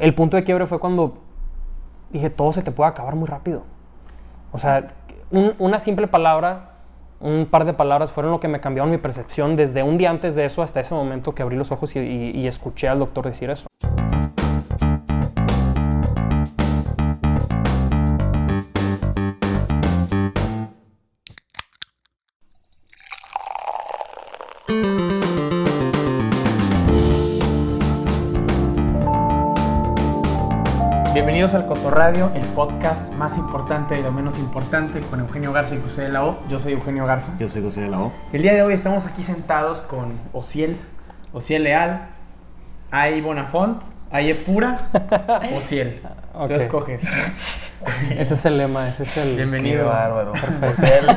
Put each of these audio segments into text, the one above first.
el punto de quiebre fue cuando dije, todo se te puede acabar muy rápido. O sea, un- una simple palabra, un par de palabras fueron lo que me cambiaron mi percepción desde un día antes de eso hasta ese momento que abrí los ojos y escuché al doctor decir eso. Bienvenidos al Cotorradio, el podcast más importante y lo menos importante con Eugenio Garza y José de la O. Yo soy Eugenio Garza. Yo soy José de la O. El día de hoy estamos aquí sentados con Ociel, Ociel Leal, Ay Bonafont, Ay Pura, Ociel. Tú escoges. Ese es el lema, ese es el... Qué Bienvenido. bárbaro. José, el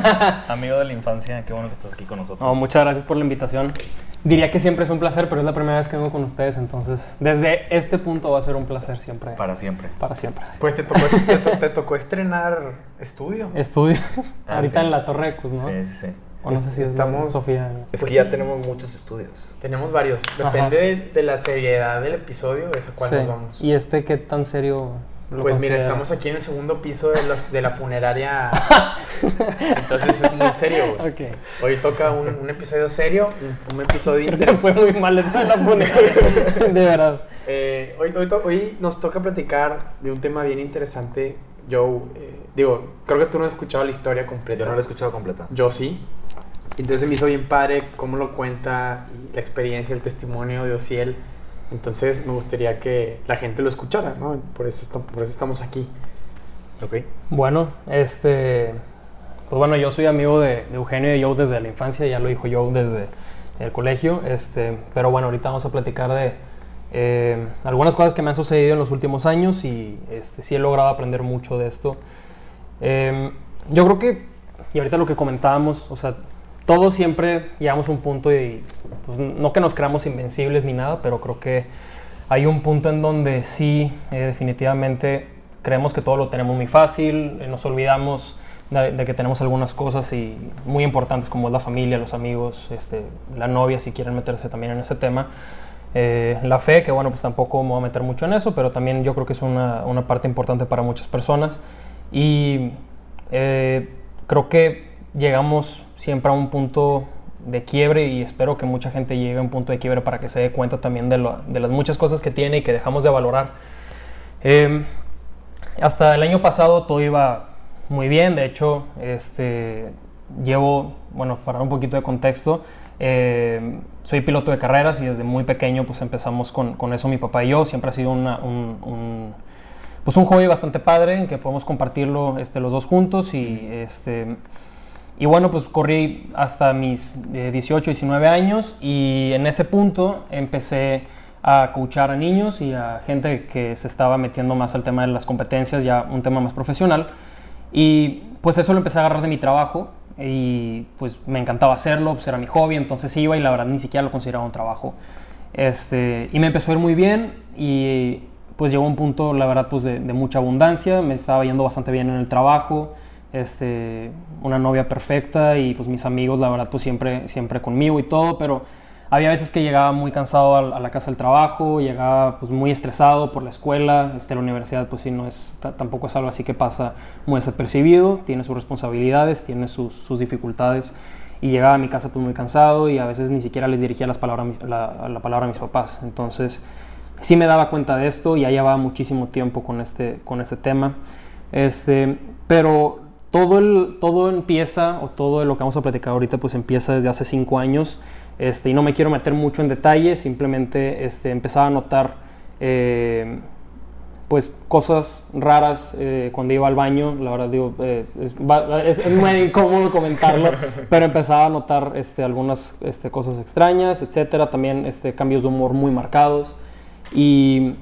amigo de la infancia, qué bueno que estás aquí con nosotros. No, muchas gracias por la invitación. Diría que siempre es un placer, pero es la primera vez que vengo con ustedes, entonces desde este punto va a ser un placer siempre, para, Para siempre. siempre. Pues te tocó, te, to- te tocó estrenar estudio. Estudio Ah, ahorita sí. en la Torre Cus, ¿no? Sí, sí, sí. O no sé si es Estamos- Sofía. Es Pues que ya sí. tenemos muchos estudios. Tenemos varios. Depende de, de la seriedad del episodio, es a cuál Sí. nos vamos. ¿Y este qué tan serio lo Pues mira, estamos aquí en el segundo piso de la, de la funeraria. Entonces es muy serio, güey. Ok. Hoy toca un, un episodio serio, un, episodio Creo que interesante. fue muy mal eso de la funeraria. de verdad. Eh, hoy, hoy, to- hoy nos toca platicar de un tema bien interesante. Joe, eh, digo, creo que tú no has escuchado la historia completa. Yo no lo he escuchado completa. Yo sí. Entonces me hizo bien padre cómo lo cuenta y la experiencia, el testimonio de Ociel. Entonces me gustaría que la gente lo escuchara, ¿no? Por eso, esta- por eso estamos aquí. Ok. Bueno, este. Pues bueno, yo soy amigo de, de Eugenio y Joe desde la infancia, ya lo dijo Joe desde el colegio. Este, pero bueno, ahorita vamos a platicar de eh, algunas cosas que me han sucedido en los últimos años y este, sí he logrado aprender mucho de esto. Eh, yo creo que, y ahorita lo que comentábamos, o sea, todos siempre llegamos a un punto y pues, no que nos creamos invencibles ni nada, pero creo que hay un punto en donde sí, eh, definitivamente creemos que todo lo tenemos muy fácil, eh, nos olvidamos de, que tenemos algunas cosas y muy importantes como es la familia, los amigos, este, la novia, si quieren meterse también en ese tema. Eh, la fe, que bueno, pues tampoco me voy a meter mucho en eso, pero también yo creo que es una, una parte importante para muchas personas. Y creo que llegamos siempre a un punto de quiebre y espero que mucha gente llegue a un punto de quiebre para que se dé cuenta también de, lo- de las muchas cosas que tiene y que dejamos de valorar. Eh, hasta el año pasado todo iba muy bien, de hecho, este, llevo, bueno, para un poquito de contexto, eh, soy piloto de carreras y desde muy pequeño pues empezamos con, con eso mi papá y yo, siempre ha sido una- un, un- pues un hobby bastante padre en que podemos compartirlo este, los dos juntos y este... Y bueno, pues corrí hasta mis eh, 18, 19 años y en ese punto empecé a coachar a niños y a gente que se estaba metiendo más al tema de las competencias, ya un tema más profesional. Y pues eso lo empecé a agarrar de mi trabajo y pues me encantaba hacerlo, pues era mi hobby, entonces iba y la verdad ni siquiera lo consideraba un trabajo. Este, y me empezó a ir muy bien y pues llegó un punto, la verdad, pues de, de mucha abundancia, me estaba yendo bastante bien en el trabajo, este, una novia perfecta y pues mis amigos, la verdad, pues siempre, siempre conmigo y todo, pero había veces que llegaba muy cansado a, la casa del trabajo, llegaba pues muy estresado por la escuela, este, la universidad pues sí no es, ta- tampoco es algo así que pasa muy desapercibido, tiene sus responsabilidades, tiene sus, sus dificultades y llegaba a mi casa pues muy cansado y a veces ni siquiera les dirigía las palabras, la, la palabra a mis papás, entonces sí me daba cuenta de esto, ya llevaba muchísimo tiempo con este, con este tema, este, pero todo, el, todo empieza, o todo lo que vamos a platicar ahorita, pues empieza desde hace cinco años, este, y no me quiero meter mucho en detalle, simplemente este, empezaba a notar eh, pues cosas raras eh, cuando iba al baño, la verdad digo, eh, es, es- es muy incómodo comentarlo, pero empezaba a notar este, algunas este, cosas extrañas, etcétera, también este, cambios de humor muy marcados y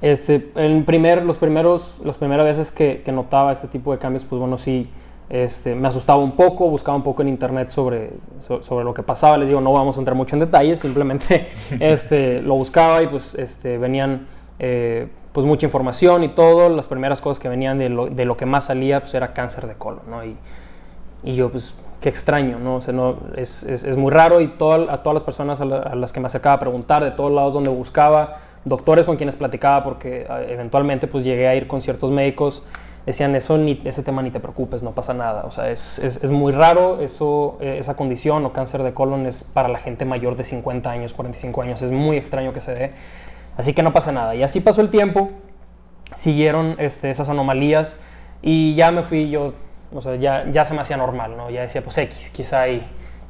este, en primer, los primeros, las primeras veces que, que notaba este tipo de cambios, pues bueno, sí, este, me asustaba un poco, buscaba un poco en internet sobre, so- sobre lo que pasaba. Les digo, no vamos a entrar mucho en detalles, simplemente este, lo buscaba y pues este, venían eh, pues mucha información y todo. Las primeras cosas que venían de lo, de lo que más salía pues era cáncer de colon, ¿no? Y, y yo, pues, qué extraño, ¿no? O sea, no, es, es, es muy raro y todo, a todas las personas a, la- a las que me acercaba a preguntar, de todos lados donde buscaba, doctores con quienes platicaba, porque eh, eventualmente pues llegué a ir con ciertos médicos, decían, eso ni, ese tema ni te preocupes, no pasa nada. O sea, es, es, es muy raro, eso, eh, esa condición o cáncer de colon es para la gente mayor de 50 años, 45 años, es muy extraño que se dé. Así que no pasa nada. Y así pasó el tiempo, siguieron este, esas anomalías y ya me fui yo, o sea, ya, ya se me hacía normal, ¿no? Ya decía, pues X, quizá y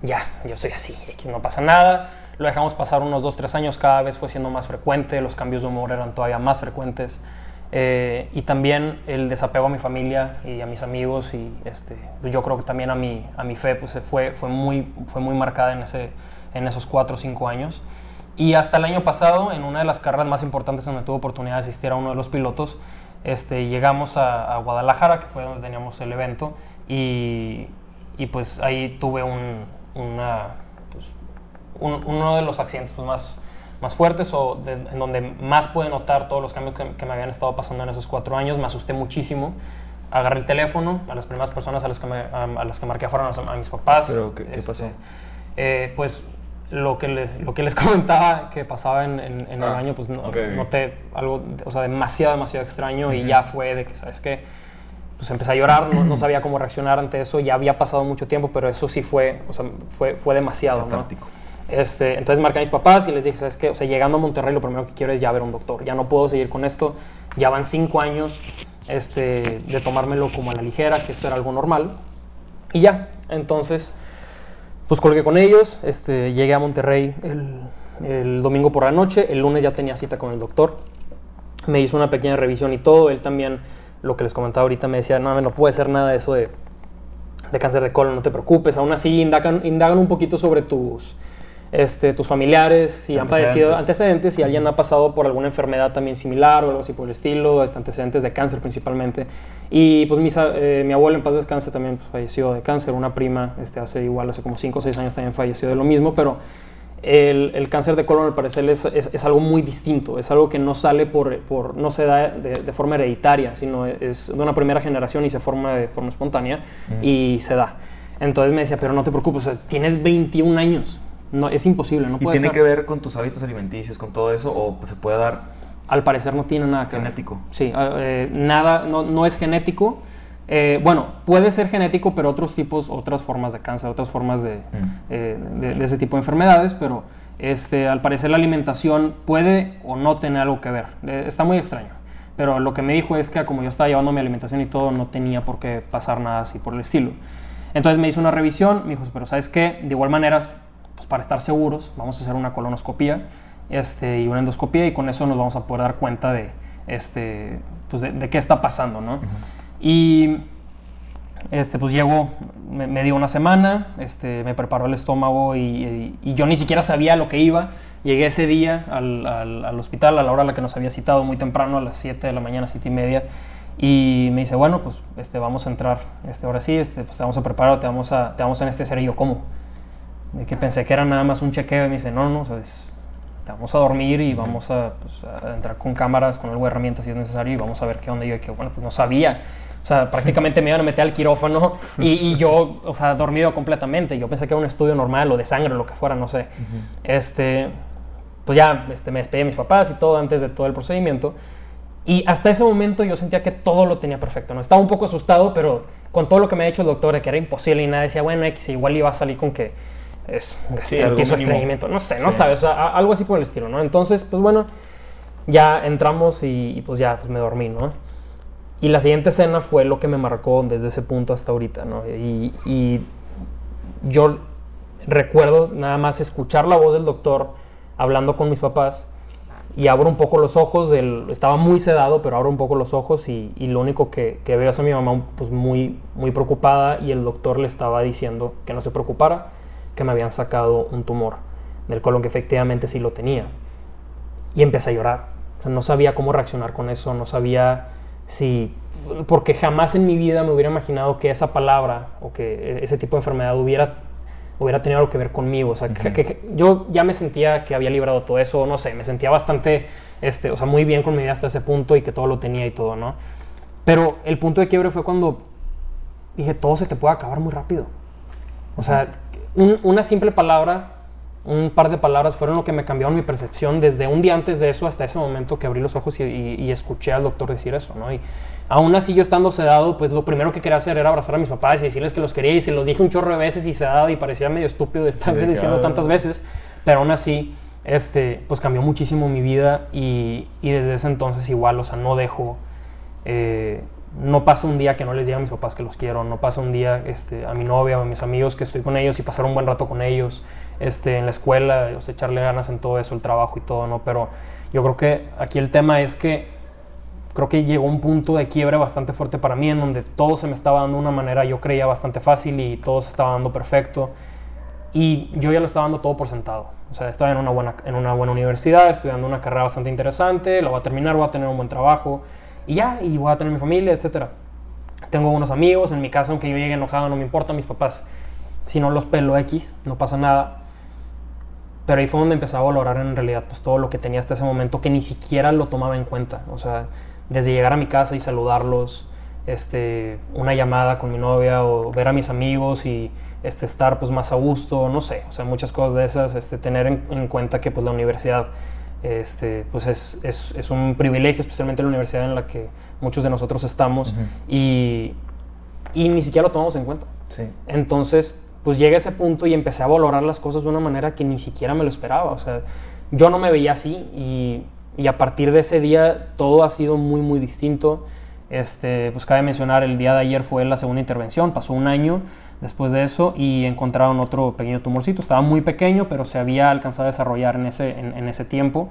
ya, yo soy así, X, no pasa nada. Lo dejamos pasar unos 2, 3 años, cada vez fue siendo más frecuente, los cambios de humor eran todavía más frecuentes. Eh, y también el desapego a mi familia y a mis amigos y este, pues yo creo que también a mi, a mi fe pues fue, fue, muy, fue muy marcada en, ese, en esos 4 o 5 años. Y hasta el año pasado, en una de las carreras más importantes donde tuve oportunidad de asistir a uno de los pilotos, este, llegamos a, a Guadalajara, que fue donde teníamos el evento, y, y pues ahí tuve un, una, pues, un- uno de los accidentes pues, más, más fuertes o de- en donde más pude notar todos los cambios que, que me habían estado pasando en esos cuatro años. Me asusté muchísimo. Agarré el teléfono, a las primeras personas a las que, me- a, a las que marqué fueron a, a mis papás. ¿Pero qué- qué Este, pasó? eh, pues lo que les, lo que les comentaba que pasaba en, en- en el Ah, baño, pues no, ok, ok. noté algo, o sea, demasiado, demasiado extraño y ya fue de que, ¿sabes qué? Pues empecé a llorar, no, no sabía cómo reaccionar ante eso, ya había pasado mucho tiempo, pero eso sí fue, o sea, fue, fue demasiado, ¿no? Este, entonces marqué a mis papás y les dije, ¿sabes qué? O sea, llegando a Monterrey lo primero que quiero es ya ver un doctor. Ya no puedo seguir con esto. Ya van cinco años este, de tomármelo como a la ligera, que esto era algo normal. Y ya, entonces, pues colgué con ellos. Este, llegué a Monterrey el, el domingo por la noche. El lunes ya tenía cita con el doctor. Me hizo una pequeña revisión y todo. Él también, lo que les comentaba ahorita, me decía, no, no puede ser nada de eso de, de cáncer de colon, no te preocupes. Aún así, indagan, indagan un poquito sobre tus, este, tus familiares, si han padecido Antecedentes. si alguien ha pasado por alguna enfermedad también similar o algo así por el estilo, este, antecedentes de cáncer principalmente. Y pues mis a- eh, mi abuelo en paz descanse también pues, falleció de cáncer, una prima este, hace igual, hace como 5 o 6 años también falleció de lo mismo, pero el, el cáncer de colon al parecer es, es- es algo muy distinto, es algo que no sale por, por no se da de, de forma hereditaria, sino es de una primera generación y se forma de forma espontánea y se da. Entonces me decía, pero no te preocupes, tienes 21 años, no, es imposible, no ¿Y puede tiene ser. que ver con tus hábitos alimenticios, con todo eso? ¿O se puede dar Al parecer no tiene nada que ver. genético? Sí, eh, nada, no, no es genético. Eh, bueno, puede ser genético, pero otros tipos, otras formas de cáncer, otras formas de, eh, de, de ese tipo de enfermedades, pero este, al parecer la alimentación puede o no tener algo que ver. Está muy extraño. Pero lo que me dijo es que como yo estaba llevando mi alimentación y todo, no tenía por qué pasar nada así por el estilo. Entonces me hizo una revisión, me dijo, pero ¿sabes qué? De igual manera, pues para estar seguros, vamos a hacer una colonoscopía este, y una endoscopía y con eso nos vamos a poder dar cuenta de, este, pues de, de qué está pasando, ¿no? Y este, pues llegó, me, me dio una semana, este, me preparó el estómago y, y- y yo ni siquiera sabía lo que iba. Llegué ese día al, al- al hospital a la hora a la que nos había citado, muy temprano, a las 7 de la mañana, 7 y media. Y me dice, bueno, pues este, vamos a entrar, este, ahora sí, este, pues te vamos a preparar, te vamos a, te vamos a anestesiar. Y yo, ¿cómo? De que pensé que era nada más un chequeo y me dice, no, no, o sea, es- te vamos a dormir y vamos a, pues, a entrar con cámaras, con algo de herramientas si es necesario y vamos a ver qué onda. Y yo, que bueno, pues no sabía. O sea, prácticamente me iban a meter al quirófano y, y yo, o sea, dormido completamente. Yo pensé que era un estudio normal o de sangre o lo que fuera, no sé. Este, pues ya este, me despedí de mis papás y todo antes de todo el procedimiento. Y hasta ese momento yo sentía que todo lo tenía perfecto. ¿no? Estaba un poco asustado, pero con todo lo que me ha dicho el doctor de que era imposible y nada, decía, bueno, X, igual iba a salir con que es algo gastritis o mínimo. estreñimiento. No sé, no Sí. sabes, o sea, a- algo así por el estilo, ¿no? Entonces, pues bueno, ya entramos y, y, pues ya pues me dormí, ¿no? Y la siguiente escena fue lo que me marcó desde ese punto hasta ahorita, ¿no? Y, y yo recuerdo nada más escuchar la voz del doctor hablando con mis papás y abro un poco los ojos, del, estaba muy sedado, pero abro un poco los ojos y, y lo único que, que veo es a mi mamá pues muy, muy preocupada y el doctor le estaba diciendo que no se preocupara, que me habían sacado un tumor del colon que efectivamente sí lo tenía. Y empecé a llorar. O sea, no sabía cómo reaccionar con eso, no sabía si... Porque jamás en mi vida me hubiera imaginado que esa palabra o que ese tipo de enfermedad hubiera, hubiera tenido algo que ver conmigo. O sea, que- que, que yo ya me sentía que había librado todo eso, no sé, me sentía bastante, este, o sea, muy bien con mi vida hasta ese punto y que todo lo tenía y todo, ¿no? Pero el punto de quiebre fue cuando dije, todo se te puede acabar muy rápido. O sea, un- una simple palabra un par de palabras fueron lo que me cambiaron mi percepción desde un día antes de eso hasta ese momento que abrí los ojos y, y- y escuché al doctor decir eso, ¿no? Y aún así yo estando sedado, pues lo primero que quería hacer era abrazar a mis papás y decirles que los quería y se los dije un chorro de veces y sedado y parecía medio estúpido de estar Sí, diciendo claro. tantas veces, pero aún así, este, pues cambió muchísimo mi vida y, y desde ese entonces igual, o sea, no dejo... eh, no pasa un día que no les diga a mis papás que los quiero, no pasa un día este, a mi novia o a mis amigos que estoy con ellos y pasar un buen rato con ellos este, en la escuela, o sea, echarle ganas en todo eso, el trabajo y todo, ¿no? Pero yo creo que aquí el tema es que creo que llegó un punto de quiebre bastante fuerte para mí en donde todo se me estaba dando de una manera, yo creía bastante fácil y todo se estaba dando perfecto. Y yo ya lo estaba dando todo por sentado. O sea, estaba en una buena, en una buena universidad, estudiando una carrera bastante interesante, lo voy a terminar, voy a tener un buen trabajo y ya, y voy a tener mi familia, etc. Tengo unos amigos en mi casa, aunque yo llegue enojado, no me importa, mis papás, si no los pelo X, no pasa nada. Pero ahí fue donde empecé a valorar en realidad pues, todo lo que tenía hasta ese momento que ni siquiera lo tomaba en cuenta. O sea, desde llegar a mi casa y saludarlos, este, una llamada con mi novia o ver a mis amigos y este, estar pues, más a gusto, no sé, o sea, muchas cosas de esas, este, tener en, en cuenta que pues, la universidad este, pues, es, es, es un privilegio, especialmente la universidad en la que muchos de nosotros estamos y, y ni siquiera lo tomamos en cuenta. Sí. Entonces, pues llegué a ese punto y empecé a valorar las cosas de una manera que ni siquiera me lo esperaba. O sea, yo no me veía así y, y a partir de ese día todo ha sido muy, muy distinto. Este, pues cabe mencionar, el día de ayer fue la segunda intervención, pasó un año después de eso y encontraron otro pequeño tumorcito. Estaba muy pequeño, pero se había alcanzado a desarrollar en ese, en, ese tiempo.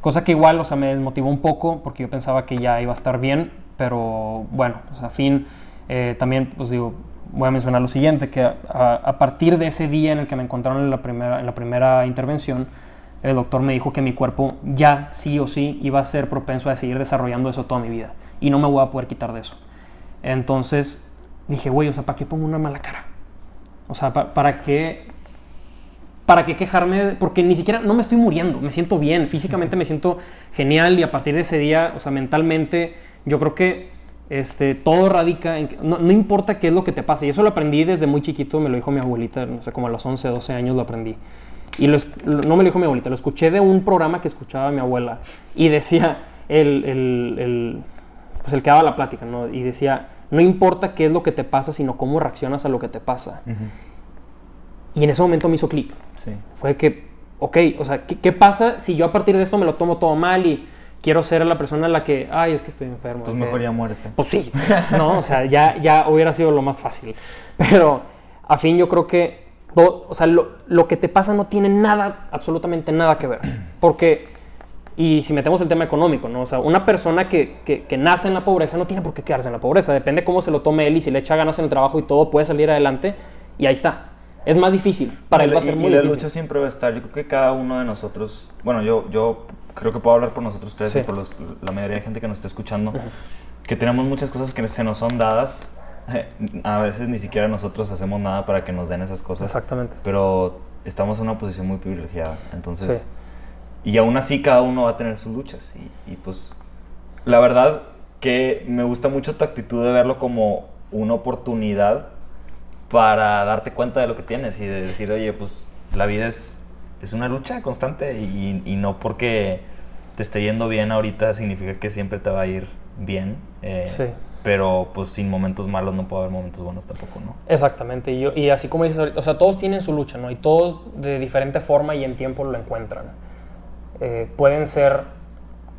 Cosa que igual, o sea, me desmotivó un poco porque yo pensaba que ya iba a estar bien, pero bueno, pues a fin, eh, también, pues digo, voy a mencionar lo siguiente, que a, a partir de ese día en el que me encontraron en la primera, en la primera intervención, el doctor me dijo que mi cuerpo ya sí o sí iba a ser propenso a seguir desarrollando eso toda mi vida y no me voy a poder quitar de eso. Entonces dije, güey, o sea, ¿para qué pongo una mala cara? O sea, ¿pa- ¿para qué ¿para qué quejarme? Porque ni siquiera, no me estoy muriendo, me siento bien, físicamente me siento genial y a partir de ese día, o sea, mentalmente, yo creo que este, todo radica en que no, no importa qué es lo que te pase. Y eso lo aprendí desde muy chiquito, me lo dijo mi abuelita, no sé, como a los 11, 12 años lo aprendí. Y lo- no me lo dijo mi abuelita, lo escuché de un programa que escuchaba mi abuela y decía, el, el, el- pues el que daba la plática, ¿no? Y decía, no importa qué es lo que te pasa, sino cómo reaccionas a lo que te pasa. Y en ese momento me hizo clic. Sí. Fue que, ok, o sea, ¿qué, qué pasa si yo a partir de esto me lo tomo todo mal y quiero ser la persona a la que, ay, es que estoy enfermo? Pues que- mejor ya muérete. Pues sí, no, o sea, ya, ya hubiera sido lo más fácil. Pero a fin yo creo que, o sea, lo, lo que te pasa no tiene nada, absolutamente nada que ver. Porque, y si metemos el tema económico, ¿no? O sea, una persona que, que, que nace en la pobreza no tiene por qué quedarse en la pobreza. Depende cómo se lo tome él y si le echa ganas en el trabajo y todo, puede salir adelante y ahí está. Es más difícil. Para él va a ser y- muy y la difícil. lucha siempre va a estar. Yo creo que cada uno de nosotros, bueno, yo, yo creo que puedo hablar por nosotros tres Sí. y por los- la mayoría de gente que nos está escuchando, que tenemos muchas cosas que se nos son dadas. A veces ni siquiera nosotros hacemos nada para que nos den esas cosas. Exactamente. Pero estamos en una posición muy privilegiada. Entonces, Sí. Y aún así cada uno va a tener sus luchas. Y, y pues, la verdad que me gusta mucho tu actitud de verlo como una oportunidad para darte cuenta de lo que tienes y de decir, oye, pues la vida es, es una lucha constante y, y no porque te esté yendo bien ahorita significa que siempre te va a ir bien. eh, Sí. Pero pues sin momentos malos no puede haber momentos buenos tampoco, ¿no? Exactamente, y, yo- y así como dices, o sea, todos tienen su lucha, ¿no? Y todos de diferente forma y en tiempo lo encuentran. Eh, pueden ser,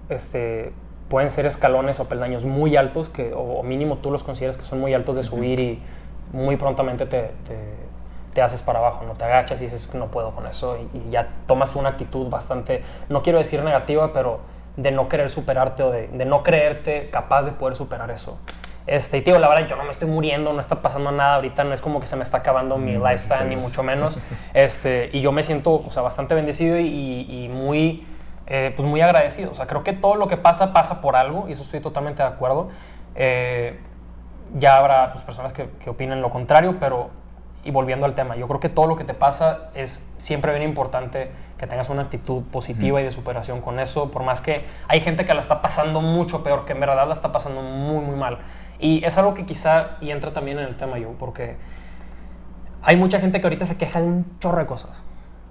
este, pueden ser escalones o peldaños muy altos, que, o, o mínimo tú los consideras que son muy altos de subir y muy prontamente te, te- te haces para abajo, no te agachas y dices, no puedo con eso, y, y ya tomas una actitud bastante, no quiero decir negativa, pero de no querer superarte o de, de no creerte capaz de poder superar eso. Este, y tío, la verdad, yo no me estoy muriendo, no está pasando nada ahorita, no es como que se me está acabando mi Mm, lifespan, ni mucho menos. Este, y yo me siento, o sea, bastante bendecido y, y muy, eh, pues muy agradecido. O sea, creo que todo lo que pasa, pasa por algo, y eso estoy totalmente de acuerdo. Eh, ya habrá pues, personas que, que opinen lo contrario, pero, y volviendo al tema, yo creo que todo lo que te pasa es siempre bien importante que tengas una actitud positiva y de superación con eso, por más que hay gente que la está pasando mucho peor, que en verdad la está pasando muy, muy mal. Y es algo que quizá, y entra también en el tema yo, porque hay mucha gente que ahorita se queja de un chorro de cosas.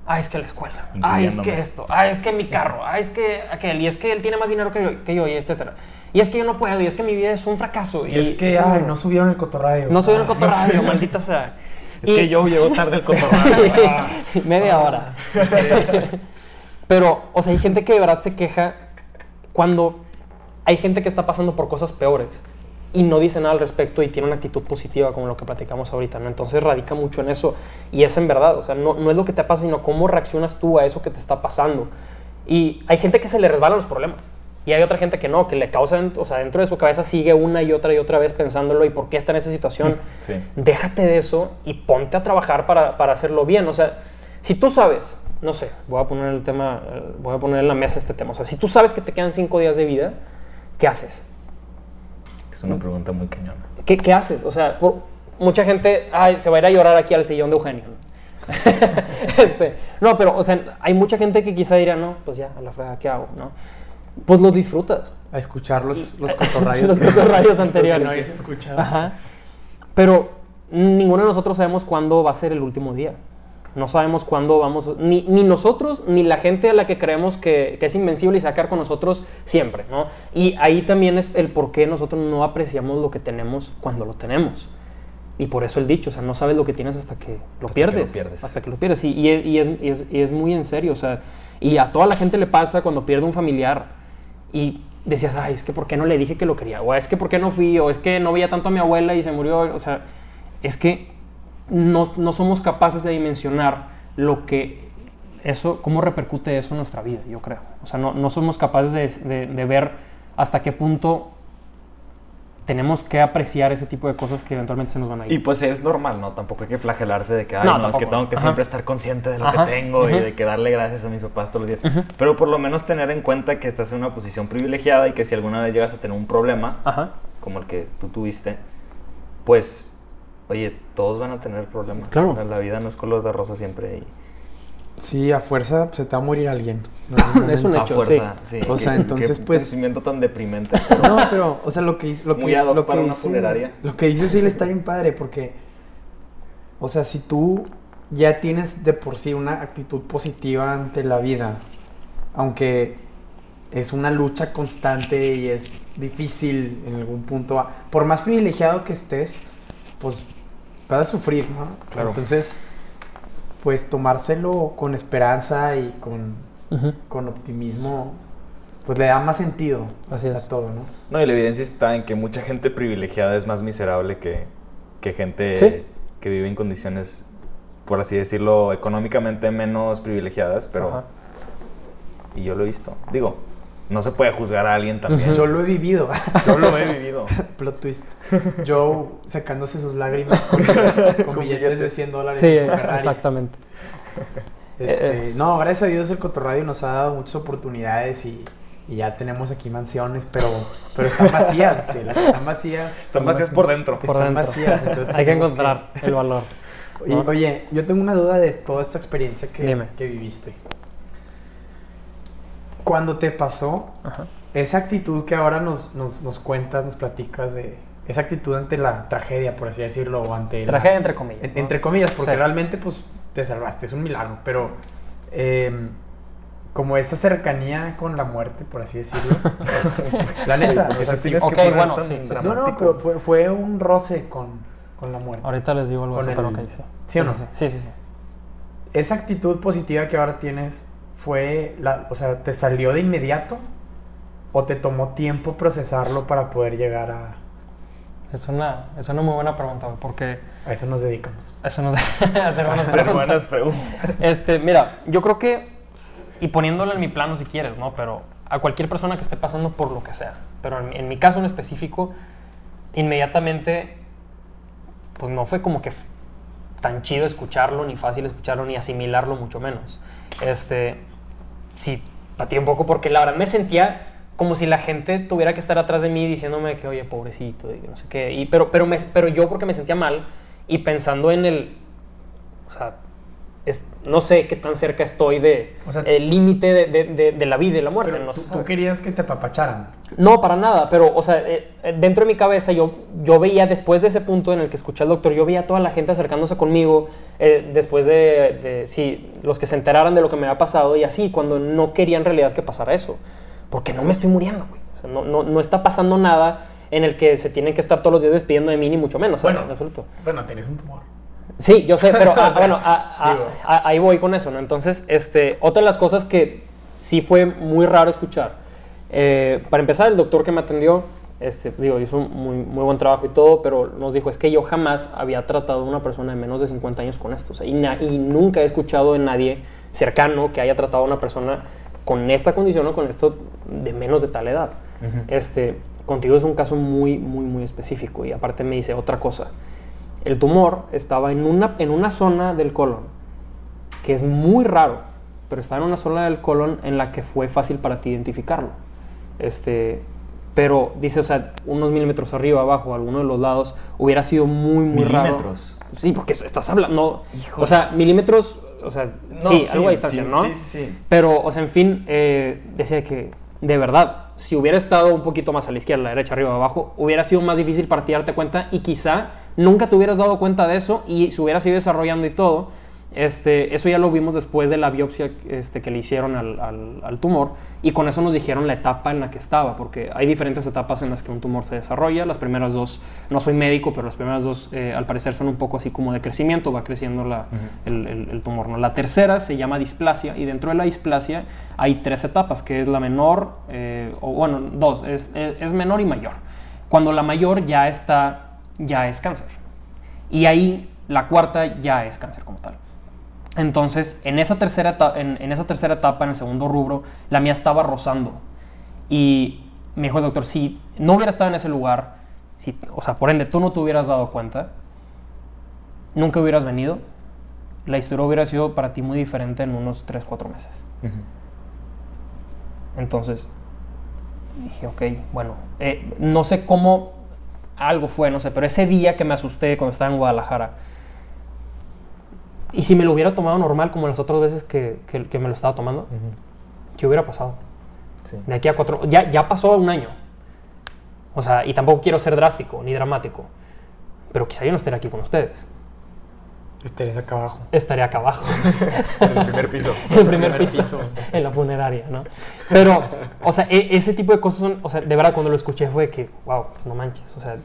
Ah, es que la escuela. Ah, es que esto. Ah, es que mi carro. Ah, es que aquel. Y es que él tiene más dinero que yo, que yo y etcétera. Y es que yo no puedo. Y es que mi vida es un fracaso. Y es que, ay, no subieron el cotorradio. No soy un Ah, cotorradio, maldita sea. Es Y- que yo llego tarde al cotorreo. Media hora. Pero, o sea, hay gente que de verdad se queja cuando hay gente que está pasando por cosas peores y no dice nada al respecto y tiene una actitud positiva como lo que platicamos ahorita, ¿no? Entonces radica mucho en eso y es en verdad, o sea, no, no es lo que te pasa, sino cómo reaccionas tú a eso que te está pasando. Y hay gente que se le resbalan los problemas. Y hay otra gente que no, que le causan, o sea, dentro de su cabeza sigue una y otra y otra vez pensándolo y por qué está en esa situación Sí. déjate de eso y ponte a trabajar para, para hacerlo bien. O sea, si tú sabes, no sé, voy a poner el tema, eh, voy a poner en la mesa este tema. O sea, si tú sabes que te quedan cinco días de vida, ¿qué haces? Es una pregunta muy cañona. ¿Qué, qué haces? O sea, por- mucha gente ay, se va a ir a llorar aquí al sillón de Eugenio. ¿no? este, no, pero, o sea, hay mucha gente que quizá diría, no, pues ya, a la frega, ¿qué hago? ¿no? Pues los disfrutas. A escuchar los, los cotorradios. Los que- cotorradios Si anteriores. no habéis escuchado. Ajá. Pero ninguno de nosotros sabemos cuándo va a ser el último día. No sabemos cuándo vamos, ni, ni nosotros, ni la gente a la que creemos que, que es invencible y se va a quedar con nosotros siempre, ¿no? Y ahí también es el por qué nosotros no apreciamos lo que tenemos cuando lo tenemos. Y por eso el dicho, o sea, no sabes lo que tienes hasta que lo Hasta que lo pierdes. pierdes. Hasta que lo pierdes. Y, y es, y es- y es- y es muy en serio, o sea, y a toda la gente le pasa cuando pierde un familiar y decías, ay, es que ¿por qué no le dije que lo quería? O es que ¿por qué no fui? O es que no veía tanto a mi abuela y se murió. O sea, es que no, no somos capaces de dimensionar lo que eso, cómo repercute eso en nuestra vida, yo creo. O sea, no, no somos capaces de, de- de ver hasta qué punto tenemos que apreciar ese tipo de cosas que eventualmente se nos van a ir. Y pues es normal, ¿no? Tampoco hay que flagelarse de que, ay, No, no, es que tengo que Ajá. siempre estar consciente de lo Ajá. que tengo y de que darle gracias a mis papás todos los días. Pero por lo menos tener en cuenta que estás en una posición privilegiada y que si alguna vez llegas a tener un problema, como el que tú tuviste, pues, oye, todos van a tener problemas. Claro. La vida no es color de rosa siempre y Sí, a fuerza pues, se te va a morir alguien. Es un a hecho, fuerza. Sí. O sea, entonces, qué pues- pensamiento tan deprimente. pero- No, pero, o sea, lo que, lo Muy que, lo que dice, funeraria. lo que dice sí le está bien padre porque, o sea, si tú ya tienes de por sí una actitud positiva ante la vida, aunque es una lucha constante y es difícil en algún punto, por más privilegiado que estés, pues vas a sufrir, ¿no? Claro. Entonces, pues tomárselo con esperanza y con, con optimismo, pues le da más sentido Así es. a todo, ¿no? No, y la evidencia está en que mucha gente privilegiada es más miserable que, que gente Sí. que vive en condiciones, por así decirlo, económicamente menos privilegiadas, pero... Ajá. Y yo lo he visto. Digo, no se puede juzgar a alguien también. Yo lo he vivido. Yo lo he vivido. Plot twist. Joe secándose sus lágrimas con, con Con billetes, de billetes. 100 dólares Sí, en su Ferrari. exactamente. Este, no, gracias a Dios el Cotorradio nos ha dado muchas oportunidades y, y ya tenemos aquí mansiones, pero, pero están vacías, sí, las que están vacías. Están vacías por dentro. Por Están dentro. vacías, entonces Hay que encontrar el valor. Y, oye, yo tengo una duda de toda esta experiencia que viviste. Cuando te pasó, Ajá. Esa actitud que ahora nos, nos, nos cuentas, nos platicas de esa actitud ante la tragedia, por así decirlo, o ante la- Tragedia entre comillas. en- ¿no? entre comillas, porque Sí. realmente pues te salvaste, es un milagro, pero eh, como esa cercanía con la muerte, por así decirlo. la neta, o sea, sí, tienes Ok, que poner bueno, sí, sí, sí. no, no, pero fue, fue un roce con, con la muerte. Ahorita les digo algo así, pero el- ok, sí. ¿Sí o no? Sí, sí, sí. sí. Esa actitud positiva que ahora tienes fue, la, o sea, ¿te salió de inmediato? ¿O te tomó tiempo procesarlo para poder llegar a, Es una, es una muy buena pregunta, porque a eso nos dedicamos? eso nos hacer buenas preguntas. buenas preguntas. Este, mira, yo creo que, y poniéndolo en mi plano si quieres, ¿no? Pero a cualquier persona que esté pasando por lo que sea, pero en, mi- en mi caso en específico, inmediatamente, pues no fue como que tan chido escucharlo, ni fácil escucharlo, ni asimilarlo, mucho menos. Este, sí, pateé un poco porque la verdad me sentía como si la gente tuviera que estar atrás de mí diciéndome que, oye, pobrecito, y no sé qué. Y, pero, pero, me, pero yo porque me sentía mal y pensando en el, o sea, es, no sé qué tan cerca estoy de O sea- el límite de, de- de- de la vida y la muerte. Pero no, tú, querías que te apapacharan. No, para nada, pero, o sea, eh, eh, dentro de mi cabeza yo, yo veía, después de ese punto en el que escuché al doctor, yo veía a toda la gente acercándose conmigo, eh, después de, de, sí, los que se enteraran de lo que me había pasado y así, cuando no quería en realidad que pasara eso. Porque no me estoy muriendo, güey. O sea, no, no, no está pasando nada en el que se tienen que estar todos los días despidiendo de mí, ni mucho menos, Bueno. en absoluto. Bueno, tienes un tumor. Sí, yo sé, pero ah, bueno, ah, ah, ah, ahí voy con eso, ¿no? Entonces, este, otra de las cosas que sí fue muy raro escuchar. eh, para empezar, el doctor que me atendió, este, digo, hizo un muy, muy buen trabajo y todo, pero nos dijo, es que yo jamás había tratado a una persona de menos de 50 años con esto. o sea, y, y nunca he escuchado de nadie cercano que haya tratado a una persona con esta condición o con esto de menos de tal edad. este, contigo es un caso muy, muy, muy específico. Y aparte me dice otra cosa. El tumor estaba en una, en una zona del colon que es muy raro, pero estaba en una zona del colon en la que fue fácil para ti identificarlo. Este, pero dice, o sea, unos milímetros arriba, abajo, alguno de los lados, hubiera sido muy, muy raro. Milímetros. Sí, porque estás hablando. Híjole. O sea, milímetros, o sea, No, sí, sí, algo a distancia, sí, ¿no? sí, sí, sí. Pero, o sea, en fin, eh, decía que de verdad, si hubiera estado un poquito más a la izquierda, a la derecha, arriba, abajo, hubiera sido más difícil para ti darte cuenta y quizá nunca te hubieras dado cuenta de eso y se hubiera ido desarrollando y todo. Este, eso ya lo vimos después de la biopsia este, que le hicieron al, al- al tumor y con eso nos dijeron la etapa en la que estaba, porque hay diferentes etapas en las que un tumor se desarrolla. Las primeras dos, no soy médico, pero las primeras dos eh, al parecer son un poco así como de crecimiento, va creciendo la- el, el- el tumor. ¿no? La tercera se llama displasia y dentro de la displasia hay tres etapas, que es la menor, eh, o bueno, dos, es, es- es menor y mayor. Cuando la mayor ya está, ya es cáncer. Y ahí la cuarta ya es cáncer como tal. Entonces, en esa, tercera etapa, en, en esa tercera etapa, en el segundo rubro, la mía estaba rozando. Y me dijo el doctor, si no hubiera estado en ese lugar, si, o sea, por ende tú no te hubieras dado cuenta, nunca hubieras venido, la historia hubiera sido para ti muy diferente en unos 3, 4 meses. Entonces, dije, ok, bueno, eh, no sé cómo algo fue, no sé, pero ese día que me asusté cuando estaba en Guadalajara, y si me lo hubiera tomado normal como las otras veces que, que- que me lo estaba tomando, ¿qué hubiera pasado? Sí. De aquí a cuatro, ya, ya pasó un año. O sea, y tampoco quiero ser drástico ni dramático, pero quizá yo no estaré aquí con ustedes. Estarías acá abajo. Estaré acá abajo. En el primer piso. en el primer piso, en la funeraria, ¿no? Pero, o sea, e- ese tipo de cosas son, o sea, de verdad cuando lo escuché fue que, wow, pues no manches, o sea,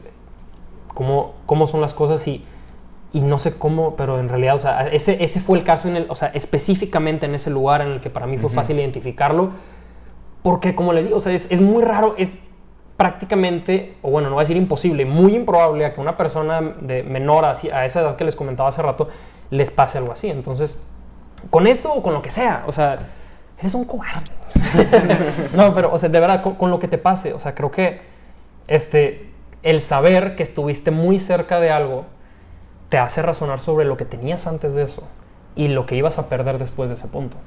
cómo, cómo son las cosas y, y no sé cómo, pero en realidad, o sea, ese, ese fue el caso, en el, o sea, específicamente en ese lugar en el que para mí fue fácil identificarlo, porque como les digo, o sea, es, es muy raro, es prácticamente, o bueno, no voy a decir imposible, muy improbable a que una persona de menor a, a esa edad que les comentaba hace rato les pase algo así. Entonces, con esto o con lo que sea, o sea, eres un cobarde. no, pero, o sea, de verdad, con, con lo que te pase, o sea, creo que este, el saber que estuviste muy cerca de algo te hace razonar sobre lo que tenías antes de eso y lo que ibas a perder después de ese punto.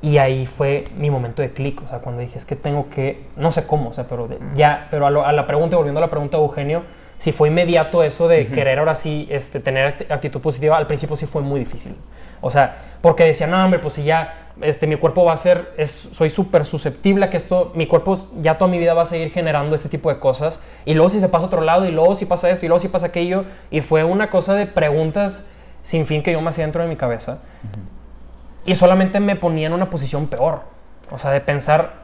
Y ahí fue mi momento de clic, o sea, cuando dije, es que tengo que, no sé cómo, o sea, pero ya, pero a, lo- a la pregunta, volviendo a la pregunta de Eugenio, si fue inmediato eso de querer ahora sí este, tener act- actitud positiva, al principio sí fue muy difícil. O sea, porque decía, no, hombre, pues si ya este, mi cuerpo va a ser, es, soy súper susceptible a que esto, mi cuerpo ya toda mi vida va a seguir generando este tipo de cosas, y luego si se pasa a otro lado, y luego si pasa esto, y luego si pasa aquello, y fue una cosa de preguntas sin fin que yo me hacía dentro de mi cabeza y solamente me ponía en una posición peor. O sea, de pensar,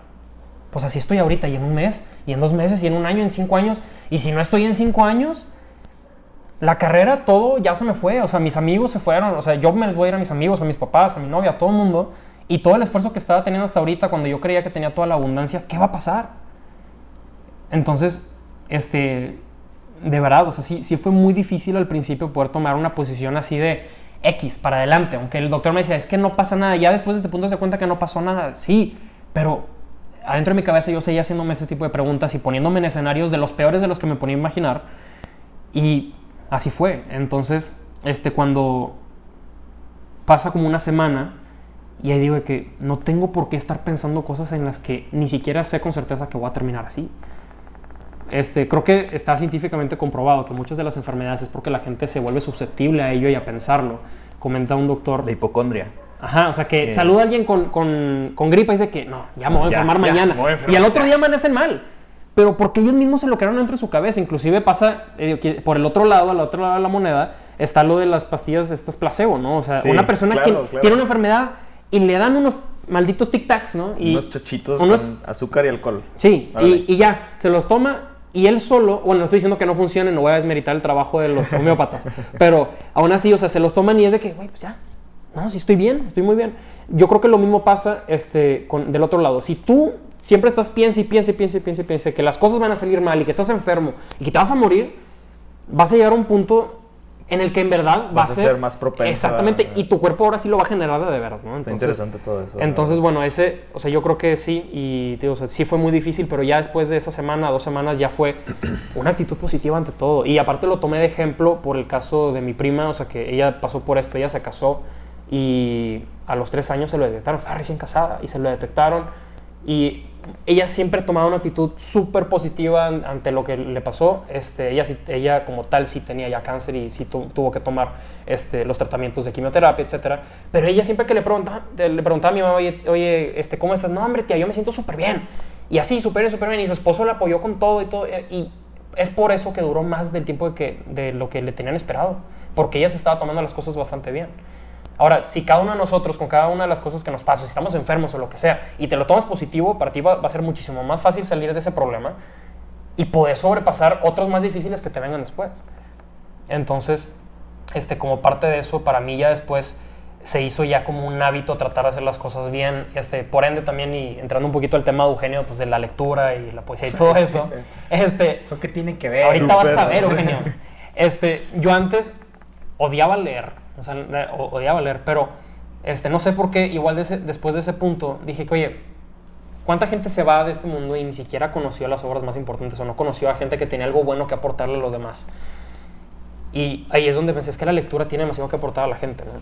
pues así estoy ahorita y en un mes, y en dos meses, y en un año, en cinco años. Y si no estoy en cinco años, la carrera, todo ya se me fue. O sea, mis amigos se fueron. O sea, yo me les voy a ir a mis amigos, a mis papás, a mi novia, a todo el mundo. Y todo el esfuerzo que estaba teniendo hasta ahorita, cuando yo creía que tenía toda la abundancia, ¿qué va a pasar? Entonces, este, de verdad, o sea, sí, sí fue muy difícil al principio poder tomar una posición así de X para adelante, aunque el doctor me decía, es que no pasa nada, ya después de este punto se cuenta que no pasó nada, sí, pero adentro de mi cabeza yo seguía haciéndome ese tipo de preguntas y poniéndome en escenarios de los peores de los que me ponía a imaginar y así fue, entonces, este, cuando pasa como una semana y ahí digo que no tengo por qué estar pensando cosas en las que ni siquiera sé con certeza que voy a terminar así. Este, creo que está científicamente comprobado que muchas de las enfermedades es porque la gente se vuelve susceptible a ello y a pensarlo. comenta un doctor. La hipocondria. Ajá, o sea, que Eh. saluda a alguien con, con, con gripa y dice que no, ya me voy a Ya, enfermar ya, mañana. voy a enfermar, y al otro ya. día amanecen mal. Pero porque ellos mismos se lo crearon dentro de su cabeza. Inclusive pasa, eh, por el otro lado, al otro lado de la moneda, está lo de las pastillas estas placebo, ¿no? O sea, Sí, una persona claro, que claro. tiene una enfermedad y le dan unos malditos tic-tacs, ¿no? Y unos chachitos unos- con azúcar y alcohol. Sí, y, y ya, se los toma y él solo, bueno, no estoy diciendo que no funcione, no voy a desmeritar el trabajo de los homeópatas, pero aún así, o sea, se los toman y es de que, güey, pues ya, no, sí estoy bien, estoy muy bien. Yo creo que lo mismo pasa este, con, del otro lado. Si tú siempre estás piensa y piensa y piensa y piensa y piensa que las cosas van a salir mal y que estás enfermo y que te vas a morir, vas a llegar a un punto en el que en verdad va Vas a ser más propenso Exactamente, a- y tu cuerpo ahora sí lo va a generar de, veras, ¿no? Está Entonces- interesante todo eso. entonces, bueno, ese, o sea, yo creo que sí, y digo, o sea, sí fue muy difícil, pero ya después de esa semana, dos semanas, ya fue una actitud positiva ante todo. Y aparte lo tomé de ejemplo por el caso de mi prima, o sea, que ella pasó por esto, ella se casó y a los tres años se lo detectaron, estaba recién casada y se lo detectaron. Y ella siempre tomaba una actitud súper positiva an- ante lo que le pasó. Este, ella, ella como tal sí tenía ya cáncer y sí tu- tuvo que tomar este, los tratamientos de quimioterapia, etcétera. Pero ella siempre que le preguntaba, le preguntaba a mi mamá, oye, oye, este, ¿cómo estás? No, hombre, tía, yo me siento súper bien. Y así, súper bien, súper bien. Y su esposo la apoyó con todo y todo. eh, Y es por eso que duró más del tiempo de, que, de lo que le tenían esperado. Porque ella se estaba tomando las cosas bastante bien. Ahora, si cada uno de nosotros, con cada una de las cosas que nos pasa, si estamos enfermos o lo que sea, y te lo tomas positivo, para ti va, va a ser muchísimo más fácil salir de ese problema y poder sobrepasar otros más difíciles que te vengan después. Entonces, este, como parte de eso, para mí ya después se hizo ya como un hábito tratar de hacer las cosas bien. Este, por ende, también, y entrando un poquito al tema de Eugenio, pues de la lectura y la poesía y todo eso, este, ¿Eso qué tiene que ver? Ahorita vas a ver, Eugenio. Este, yo antes odiaba leer, o sea, odiaba leer, pero este, no sé por qué, igual de ese- después de ese punto, dije que, oye, ¿cuánta gente se va de este mundo y ni siquiera conoció las obras más importantes o no conoció a gente que tenía algo bueno que aportarle a los demás? Y ahí es donde pensé, es que la lectura tiene demasiado que aportar a la gente, ¿no?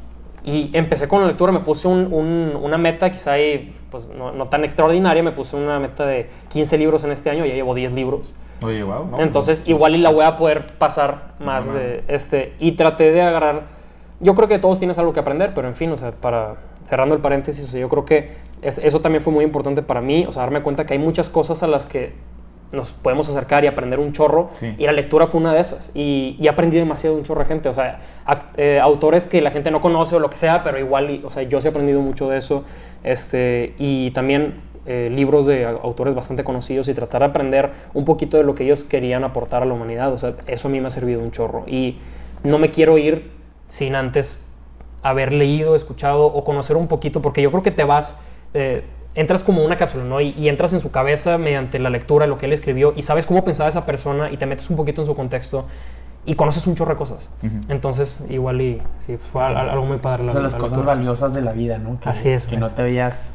Y empecé con la lectura, me puse un- un- una meta quizá ahí, pues no, no tan extraordinaria, me puse una meta de 15 libros en este año, ya llevo 10 libros. Oye, wow. Entonces, igual y la voy a poder pasar más normal. de este. Y traté de agarrar. Yo creo que todos tienes algo que aprender, pero en fin, o sea, para cerrando el paréntesis, o sea, yo creo que es- eso también fue muy importante para mí, o sea, darme cuenta que hay muchas cosas a las que nos podemos acercar y aprender un chorro. Sí. Y la lectura fue una de esas. Y, y he aprendido demasiado de un chorro de gente. O sea, eh, autores que la gente no conoce o lo que sea, pero igual, y- o sea, yo sí he aprendido mucho de eso. Este, y también eh, libros de au- autores bastante conocidos y tratar de aprender un poquito de lo que ellos querían aportar a la humanidad. O sea, eso a mí me ha servido un chorro. Y no me quiero ir sin antes haber leído, escuchado o conocer un poquito, porque yo creo que te vas, eh, entras como una cápsula, ¿no? Y, y entras en su cabeza mediante la lectura, lo que él escribió, y sabes cómo pensaba esa persona y te metes un poquito en su contexto y conoces un chorro de cosas. Entonces, igual y sí, pues, fue al- al- algo muy padre. la- Son las la cosas lectura. valiosas de la vida, ¿no? Que, Así es, Que no te habías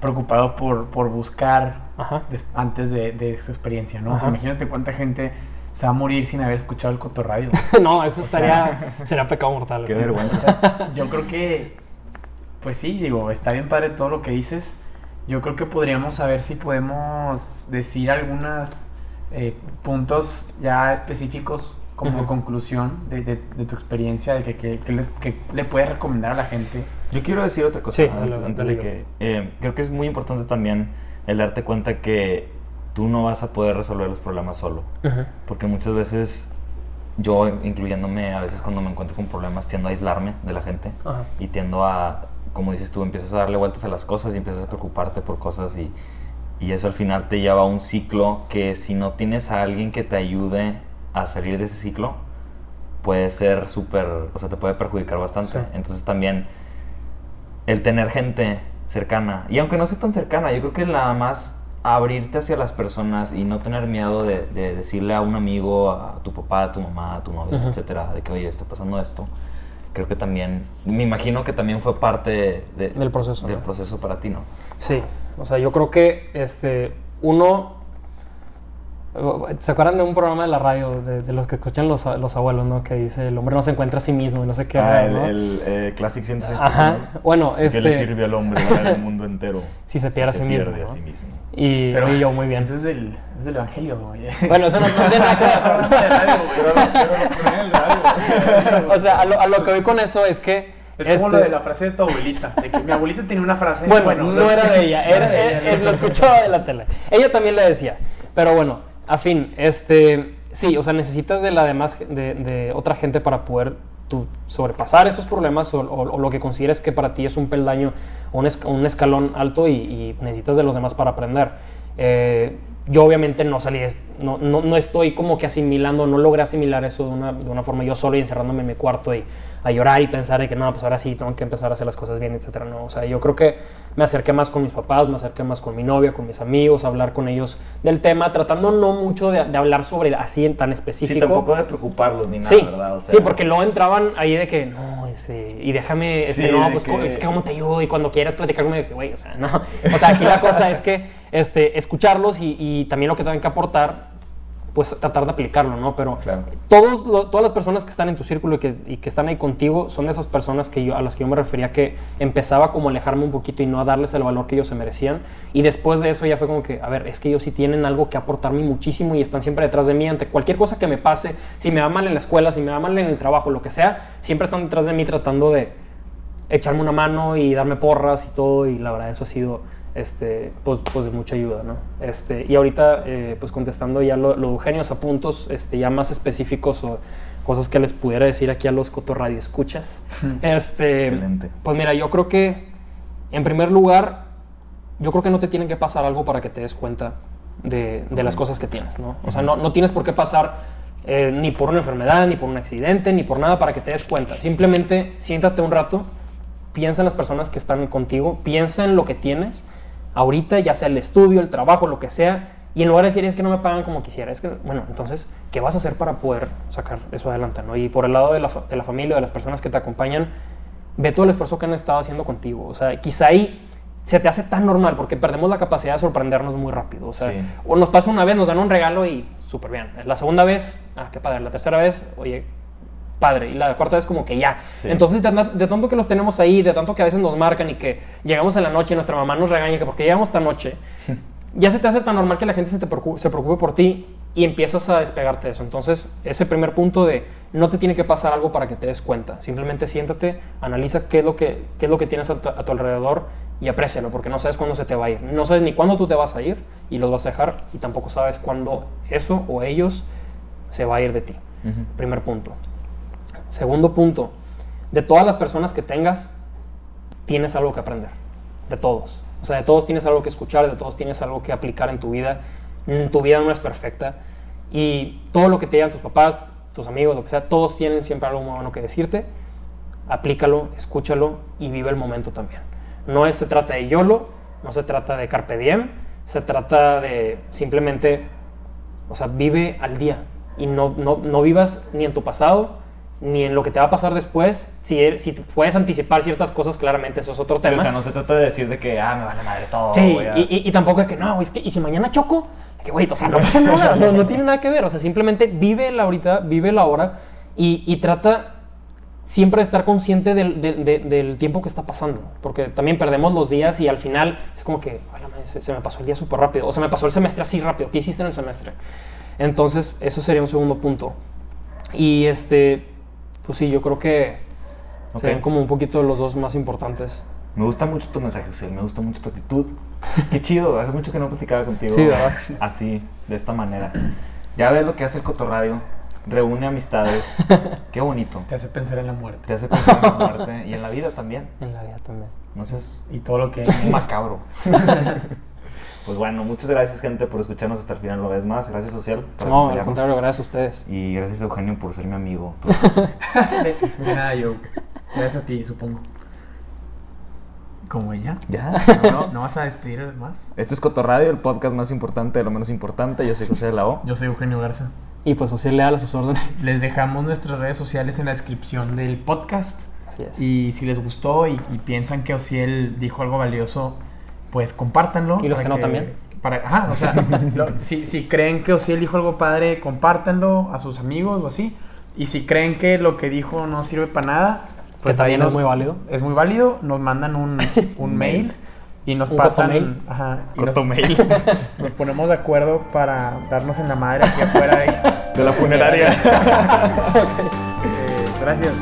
preocupado por, por buscar Ajá. antes de, de esa experiencia, ¿no? O sea, imagínate cuánta gente se va a morir sin haber escuchado el cotorradio. no, eso estaría, sería pecado mortal. Qué güey. Vergüenza. sea, yo creo que, pues sí, digo, está bien padre todo lo que dices. Yo creo que podríamos saber si podemos decir algunos puntos ya específicos como Ujú. conclusión de, de- de tu experiencia, de que, que- que le, que le puedes recomendar a la gente. Yo quiero decir otra cosa Sí, antes, antes de que... eh, creo que es muy importante también el darte cuenta que tú no vas a poder resolver los problemas solo. Porque muchas veces yo, incluyéndome, a veces cuando me encuentro con problemas, tiendo a aislarme de la gente. Y tiendo a, como dices tú, empiezas a darle vueltas a las cosas y empiezas a preocuparte por cosas y, y eso al final te lleva a un ciclo que si no tienes a alguien que te ayude a salir de ese ciclo, puede ser súper, o sea, te puede perjudicar bastante. Sí. Entonces también el tener gente cercana, y aunque no sea tan cercana, yo creo que nada más abrirte hacia las personas y no tener miedo de, de decirle a un amigo, a tu papá, a tu mamá, a tu novio, Ujú. etcétera, de que oye, está pasando esto. Creo que también, me imagino que también fue parte de- Del proceso, del ¿no? proceso para ti, ¿no? Sí, o sea, yo creo que este, uno. ¿Se acuerdan de un programa de la radio de, de los que escuchan los, los abuelos, ¿no? Que dice el hombre no se encuentra a sí mismo y no sé qué. Ah, ¿no? eh, Classic 106. Ajá. Bueno, este. al hombre ganar el mundo entero? Si se pierde a sí mismo. ¿no? mismo. Y, y yo muy bien. Ese es el, es el evangelio, güey. Bueno, eso no, no tiene nada que ver. O sea, a lo, a lo que voy con eso es que Es como Este- lo de la frase de tu abuelita. De que mi abuelita tenía una frase. Bueno, no era de ella, no era, de ella, eh, no lo escuchaba de la tele. Ella también le decía. Pero bueno, a fin, este, sí, o sea, necesitas de la demás, de, de otra gente para poder tú sobrepasar esos problemas o, lo que consideres que para ti es un peldaño o un, esc- un escalón alto y, necesitas de los demás para aprender. Eh, yo obviamente no salí, no, no, no estoy como que asimilando, no logré asimilar eso de una, de una forma yo solo y encerrándome en mi cuarto y a llorar y pensar de que no, pues ahora sí tengo que empezar a hacer las cosas bien, etcétera. No, o sea, yo creo que me acerqué más con mis papás, me acerqué más con mi novia, con mis amigos, a hablar con ellos del tema, tratando no mucho de, de hablar sobre así en tan Sí, específico. tampoco de preocuparlos ni nada, Sí, ¿verdad? O sea, sí, porque luego entraban ahí de que, no, este, y déjame, este, Sí, no, pues, que- ¿cómo- es que cómo te ayudo, y cuando quieras platicar conmigo, de que, güey, o sea, no. O sea, aquí la cosa es que, este, escucharlos y, y también lo que tienen que aportar, pues tratar de aplicarlo, ¿no? Pero Claro. todos, lo- todas las personas que están en tu círculo y que, y que están ahí contigo son de esas personas que yo, a las que yo me refería que empezaba como a alejarme un poquito y no a darles el valor que ellos se merecían. Y después de eso ya fue como que, a ver, es que ellos sí tienen algo que aportarme muchísimo y están siempre detrás de mí ante cualquier cosa que me pase. Si me va mal en la escuela, si me va mal en el trabajo, lo que sea, siempre están detrás de mí tratando de echarme una mano y darme porras y todo. Y la verdad, eso ha sido este, pues, pues de mucha ayuda, ¿no? Este, y ahorita, eh, pues contestando ya lo, lo o sea, puntos este, ya más específicos o cosas que les pudiera decir aquí a los cotorradio escuchas. este, Excelente. Pues mira, yo creo que, en primer lugar, yo creo que no te tienen que pasar algo para que te des cuenta de, de las cosas que tienes, ¿no? O sea, no, no tienes por qué pasar eh, ni por una enfermedad, ni por un accidente, ni por nada para que te des cuenta. Simplemente siéntate un rato, piensa en las personas que están contigo, piensa en lo que tienes ahorita, ya sea el estudio, el trabajo, lo que sea, y en lugar de decir es que no me pagan como quisiera, es que, bueno, entonces, ¿qué vas a hacer para poder sacar eso adelante, no? Y por el lado de la, de la familia, de las personas que te acompañan, ve todo el esfuerzo que han estado haciendo contigo. O sea, quizá ahí se te hace tan normal porque perdemos la capacidad de sorprendernos muy rápido. O sea, Sí. o nos pasa una vez, nos dan un regalo y súper bien. La segunda vez, ah, qué padre. La tercera vez, oye, padre. Y la cuarta vez como que ya. Sí. Entonces, de, de tanto que los tenemos ahí, de tanto que a veces nos marcan y que llegamos en la noche y nuestra mamá nos regaña que porque llegamos tan noche, ya se te hace tan normal que la gente se, te preocupe, se preocupe por ti y empiezas a despegarte de eso. Entonces, ese primer punto de no te tiene que pasar algo para que te des cuenta. Simplemente siéntate, analiza qué es lo que, qué es lo que tienes a tu, a tu alrededor y aprécialo, porque no sabes cuándo se te va a ir. No sabes ni cuándo tú te vas a ir y los vas a dejar y tampoco sabes cuándo eso o ellos se va a ir de ti. Ujú. Primer punto. Segundo punto, de todas las personas que tengas, tienes algo que aprender. De todos. O sea, de todos tienes algo que escuchar, de todos tienes algo que aplicar en tu vida. Mm, Tu vida no es perfecta. Y todo lo que te digan tus papás, tus amigos, lo que sea, todos tienen siempre algo muy bueno que decirte. Aplícalo, escúchalo y vive el momento también. No se trata de YOLO, no se trata de Carpe Diem, se trata de simplemente, o sea, vive al día y no, no, no vivas ni en tu pasado ni en lo que te va a pasar después. Si, eres- si puedes anticipar ciertas cosas, claramente eso es otro Sí, tema. o sea, no se trata de decir de que, ah, me vale madre todo. Sí, y, y- y tampoco es que no, es que, y si mañana choco, que güey, o sea, no pasa nada, no, no tiene nada que ver, o sea, simplemente vive la ahorita, vive la hora y, y trata siempre de estar consciente del, del- de- del tiempo que está pasando, porque también perdemos los días y al final es como que, "Ay, la madre, se, se me pasó el día súper rápido, o se me pasó el semestre así rápido, ¿qué hiciste en el semestre? Entonces, eso sería un segundo punto. Y este, pues sí, yo creo que Ok. serían como un poquito los dos más importantes. Me gusta mucho tu mensaje, José, me gusta mucho tu actitud. Qué chido, hace mucho que no platicaba contigo. Sí, ¿verdad? Así, de esta manera. Ya ves lo que hace el cotorradio. Reúne amistades. Qué bonito. Te hace pensar en la Te muerte. hace pensar en la muerte y en la vida también. En la vida también. No seas Y todo lo que. macabro. pues bueno, muchas gracias, gente, por escucharnos hasta el final una vez más. Gracias, Social, por No, al contrario, gracias a ustedes. Y gracias, Eugenio, por ser mi amigo. de, nada, yo. Gracias a ti, supongo. ¿Como ella? ¿Ya? ¿No, ¿No? ¿No vas a despedir más? Este es Cotorradio, el podcast más importante de lo menos importante. Yo soy José de la O. Yo soy Eugenio Garza. Y pues José Leal a sus órdenes. Les dejamos nuestras redes sociales en la descripción del podcast. Así es. Y si les gustó y, y piensan que Ociel dijo algo valioso, pues compártanlo. Y los para que no también. Para, ajá, o sea, lo- si, si creen que Ociel dijo algo padre, compártanlo a sus amigos o así. Y si creen que lo que dijo no sirve para nada, pues que también es muy válido. es muy válido. Nos mandan un, un mail y nos Un pasan. Ajá, y nos, Cotomail. nos ponemos de acuerdo para darnos en la madre aquí afuera. de- De la funeraria. Eh, gracias.